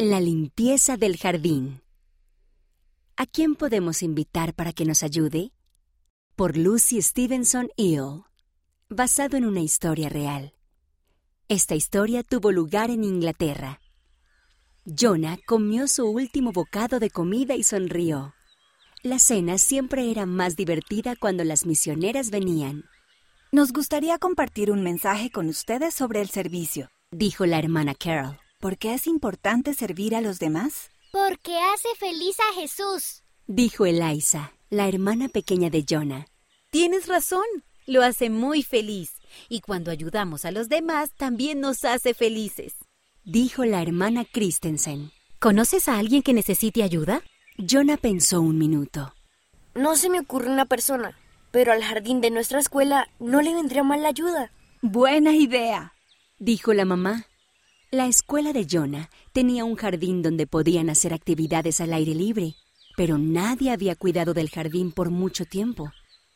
La limpieza del jardín. ¿A quién podemos invitar para que nos ayude? Por Lucy Stevenson Eel. Basado en una historia real. Esta historia tuvo lugar en Inglaterra. Jonah comió su último bocado de comida y sonrió. La cena siempre era más divertida cuando las misioneras venían, Nos gustaría compartir un mensaje con ustedes sobre el servicio. dijo la hermana Carol. ¿Por qué es importante servir a los demás? Porque hace feliz a Jesús. Dijo Eliza, la hermana pequeña de Jonah. Tienes razón, lo hace muy feliz. Y cuando ayudamos a los demás, también nos hace felices. Dijo la hermana Christensen. ¿Conoces a alguien que necesite ayuda? Jonah pensó un minuto. No se me ocurre una persona, pero al jardín de nuestra escuela no le vendría mal la ayuda. Buena idea. Dijo la mamá. La escuela de Jonah tenía un jardín donde podían hacer actividades al aire libre, pero nadie había cuidado del jardín por mucho tiempo.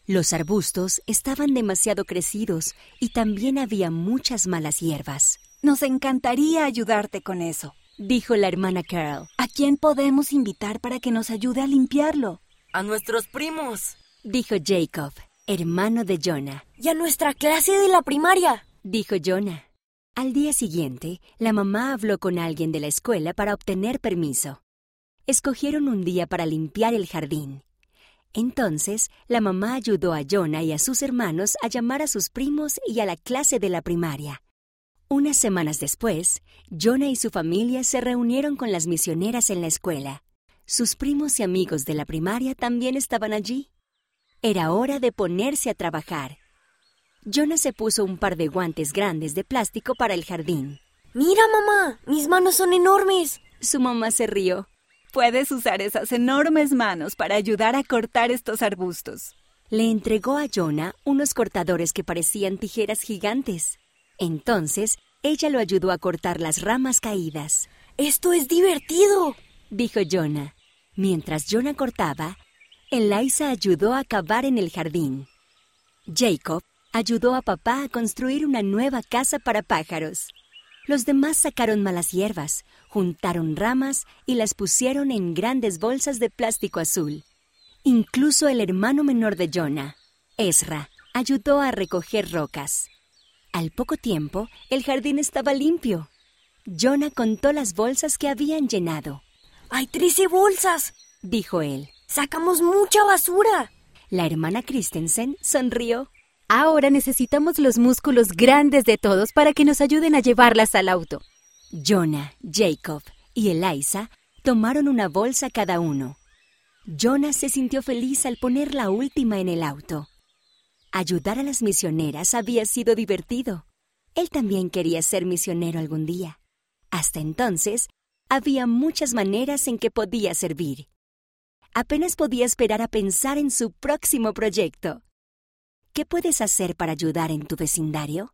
Los arbustos estaban demasiado crecidos y también había muchas malas hierbas, Nos encantaría ayudarte con eso. dijo la hermana Carol. ¿A quién podemos invitar para que nos ayude a limpiarlo? A nuestros primos. Dijo Jacob, hermano de Jonah. Y a nuestra clase de la primaria. Dijo Jonah. Al día siguiente, la mamá habló con alguien de la escuela para obtener permiso. Escogieron un día para limpiar el jardín. Entonces, la mamá ayudó a Jonah y a sus hermanos a llamar a sus primos y a la clase de la primaria. Unas semanas después, Jonah y su familia se reunieron con las misioneras en la escuela. Sus primos y amigos de la primaria también estaban allí. Era hora de ponerse a trabajar. Jonah se puso un par de guantes grandes de plástico para el jardín. Mira, mamá, mis manos son enormes. Su mamá se rió. Puedes usar esas enormes manos para ayudar a cortar estos arbustos. Le entregó a Jonah unos cortadores que parecían tijeras gigantes. Entonces, ella lo ayudó a cortar las ramas caídas. Esto es divertido. Dijo Jonah. Mientras Jonah cortaba, Eliza ayudó a cavar en el jardín. Jacob ayudó a papá a construir una nueva casa para pájaros. Los demás sacaron malas hierbas, juntaron ramas y las pusieron en grandes bolsas de plástico azul. Incluso el hermano menor de Jonah, Ezra, ayudó a recoger rocas. Al poco tiempo, el jardín estaba limpio. Jonah contó las bolsas que habían llenado. Hay 13 bolsas. Dijo él. Sacamos mucha basura. La hermana Christensen sonrió. Ahora necesitamos los músculos grandes de todos para que nos ayuden a llevarlas al auto. Jonah, Jacob y Eliza tomaron una bolsa cada uno. Jonah se sintió feliz al poner la última en el auto. Ayudar a las misioneras había sido divertido. Él también quería ser misionero algún día. Hasta entonces, había muchas maneras en que podía servir. Apenas podía esperar a pensar en su próximo proyecto. ¿Qué puedes hacer para ayudar en tu vecindario?